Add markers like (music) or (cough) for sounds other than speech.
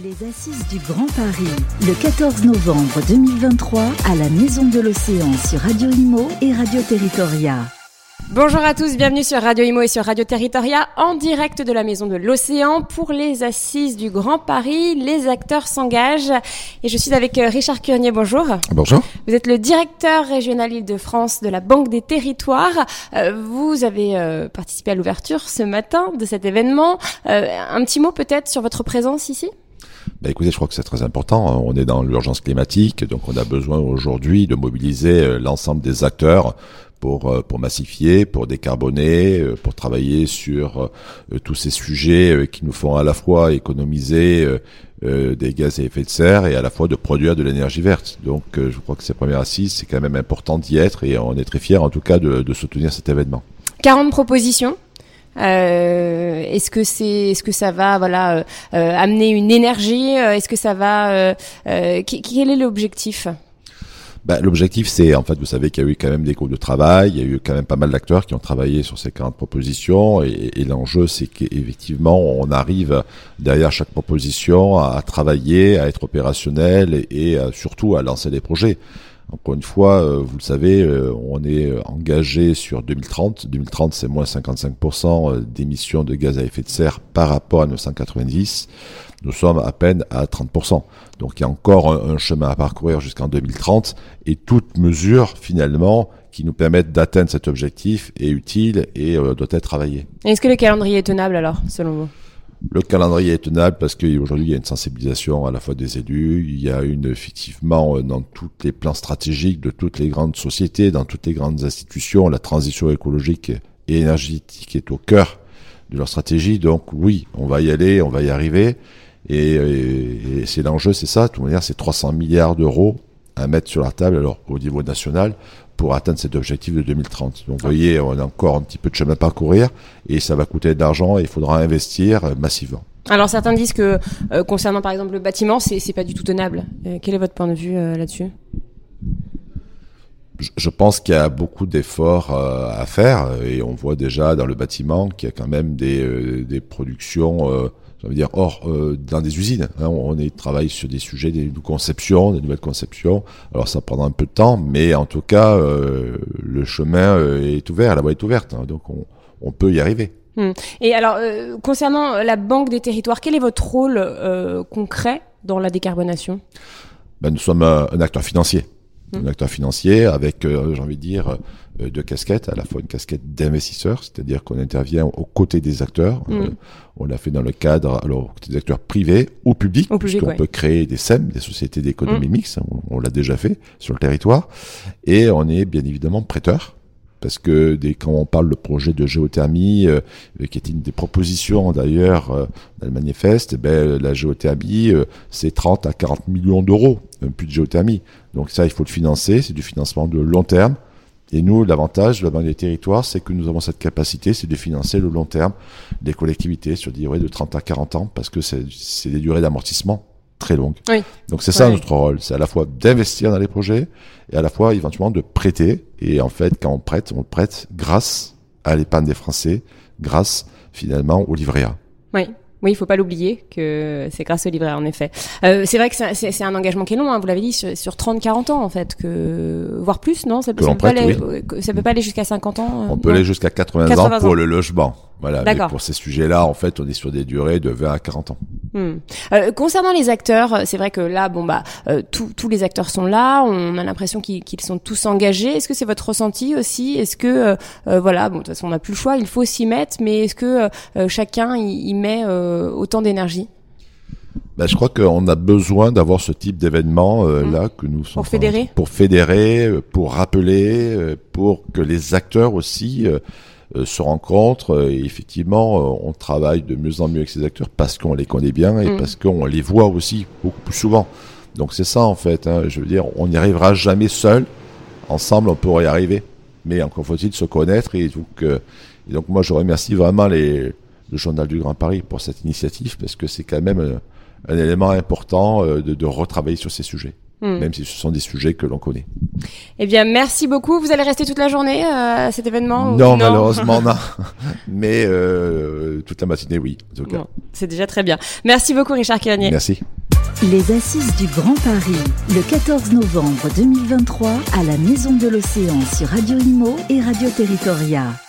Les Assises du Grand Paris, le 14 novembre 2023 à la Maison de l'Océan sur Radio Imo et Radio Territoria. Bonjour à tous, bienvenue sur Radio Imo et sur Radio Territoria en direct de la Maison de l'Océan pour les Assises du Grand Paris. Les acteurs s'engagent et je suis avec euh, Richard Curnier. Bonjour. Bonjour. Vous êtes le directeur régional Île-de-France de la Banque des Territoires. Euh, vous avez euh, participé à l'ouverture ce matin de cet événement. Un petit mot peut-être sur votre présence ici? Bah écoutez, je crois que c'est très important. On est dans l'urgence climatique, donc on a besoin aujourd'hui de mobiliser euh, l'ensemble des acteurs pour, euh, pour massifier, pour décarboner, euh, pour travailler sur tous ces sujets qui nous font à la fois économiser des gaz à effet de serre et à la fois de produire de l'énergie verte. Donc je crois que ces premières assises, c'est quand même important d'y être et on est très fiers en tout cas de, de soutenir cet événement. 40 propositions euh, est-ce que c'est, est-ce que ça va, voilà, euh, euh amener une énergie euh, Est-ce que ça va Quel est l'objectif? Ben, L'objectif, c'est, en fait, vous savez qu'il y a eu quand même des groupes de travail, il y a eu quand même pas mal d'acteurs qui ont travaillé sur ces 40 propositions, et, l'enjeu, c'est qu'effectivement, on arrive derrière chaque proposition à, travailler, à être opérationnel et surtout à lancer des projets. Encore une fois, euh, vous le savez, euh, on est euh, engagé sur 2030. 2030, c'est moins 55% d'émissions de gaz à effet de serre par rapport à 1990. Nous sommes à peine à 30%. Donc il y a encore un, chemin à parcourir jusqu'en 2030 et toute mesure finalement qui nous permette d'atteindre cet objectif est utile et doit être travaillée. Est-ce que le calendrier est tenable alors, selon vous? Le calendrier est tenable parce qu'aujourd'hui il y a une sensibilisation à la fois des élus, il y a une effectivement euh, dans tous les plans stratégiques de toutes les grandes sociétés, dans toutes les grandes institutions, la transition écologique et énergétique est au cœur de leur stratégie. Donc oui, on va y aller, on va y arriver. Et, et c'est l'enjeu, c'est ça. De toute manière, c'est 300 milliards d'euros à mettre sur la table, alors au niveau national, pour atteindre cet objectif de 2030. Donc vous voyez, on a encore un petit peu de chemin à parcourir et ça va coûter de l'argent et il faudra investir euh, massivement. Alors certains disent que euh, concernant par exemple le bâtiment, c'est pas du tout tenable. Euh, quel est votre point de vue là-dessus? Je pense qu'il y a beaucoup d'efforts à faire et on voit déjà dans le bâtiment qu'il y a quand même des, des productions ça veut dire or euh, dans des usines. Hein, on est travaille sur des sujets, des, conceptions, des nouvelles conceptions. Alors ça prendra un peu de temps, mais en tout cas euh, le chemin euh, est ouvert, la voie est ouverte, hein, donc on, on, peut y arriver. Hmm. Et alors concernant la banque des territoires, quel est votre rôle concret dans la décarbonation? Ben, nous sommes un acteur financier un acteur financier avec, euh, j'ai envie de dire, euh, deux casquettes, à la fois une casquette d'investisseur, c'est-à-dire qu'on intervient aux côtés des acteurs. Euh, mm. on l'a fait dans le cadre, alors, des acteurs privés ou publics, puisqu'on peut créer des SEM, des sociétés d'économie mm. mixte, on, l'a déjà fait sur le territoire. Et on est bien évidemment prêteur parce que dès, quand on parle de projet de géothermie, qui est une des propositions d'ailleurs euh, dans le manifeste, eh ben, la géothermie, c'est 30 à 40 millions d'euros, puits de géothermie. Donc ça, il faut le financer, c'est du financement de long terme. Et nous, l'avantage de la Banque des Territoires, c'est que nous avons cette capacité, c'est de financer le long terme des collectivités sur des durées de 30 à 40 ans, parce que c'est des durées d'amortissement très longues. Oui. Donc c'est ça notre rôle, c'est à la fois d'investir dans les projets et à la fois éventuellement de prêter. Et en fait, quand on prête, on prête grâce à l'épargne des Français, grâce finalement au livret A. Oui. Oui, il faut pas l'oublier que c'est grâce au livret, en effet. Euh, c'est vrai que c'est un engagement qui est long, hein, vous l'avez dit, sur, sur 30-40 ans, en fait, que voire plus, non? Ça peut, ça peut, pas aller, ça peut pas aller jusqu'à 50 ans On peut aller jusqu'à 80, ans pour le logement. Voilà, mais pour ces sujets-là, en fait, on est sur des durées de 20 à 40 ans. Hmm. Euh, concernant les acteurs, c'est vrai que là, bon bah, euh, tous les acteurs sont là. On a l'impression qu'ils sont tous engagés. Est-ce que c'est votre ressenti aussi? Est-ce que, euh, euh, voilà, bon, de toute façon, on n'a plus le choix, il faut s'y mettre, mais est-ce que euh, chacun y, met autant d'énergie? Ben, je crois qu'on a besoin d'avoir ce type d'événement hmm. là que nous sommes pour fédérer, pour fédérer, pour rappeler, pour que les acteurs aussi euh, se rencontrent euh, et effectivement euh, on travaille de mieux en mieux avec ces acteurs parce qu'on les connaît bien et mm. parce qu'on les voit aussi beaucoup plus souvent. Donc c'est ça en fait. Hein, je veux dire, on n'y arrivera jamais seul. Ensemble, on pourrait y arriver. Mais encore faut-il se connaître et donc, et donc moi je remercie vraiment les, le journal du Grand Paris pour cette initiative parce que c'est quand même un, élément important de, de retravailler sur ces sujets. Hmm. même si ce sont des sujets que l'on connaît. Eh bien, merci beaucoup. Vous allez rester toute la journée euh, à cet événement non, malheureusement, (laughs) non. Mais euh, toute la matinée, oui. C'est déjà très bien. Merci beaucoup, Richard Kirnier. Merci. Les Assises du Grand Paris, le 14 novembre 2023, à la Maison de l'Océan sur Radio Imo et Radio Territoria.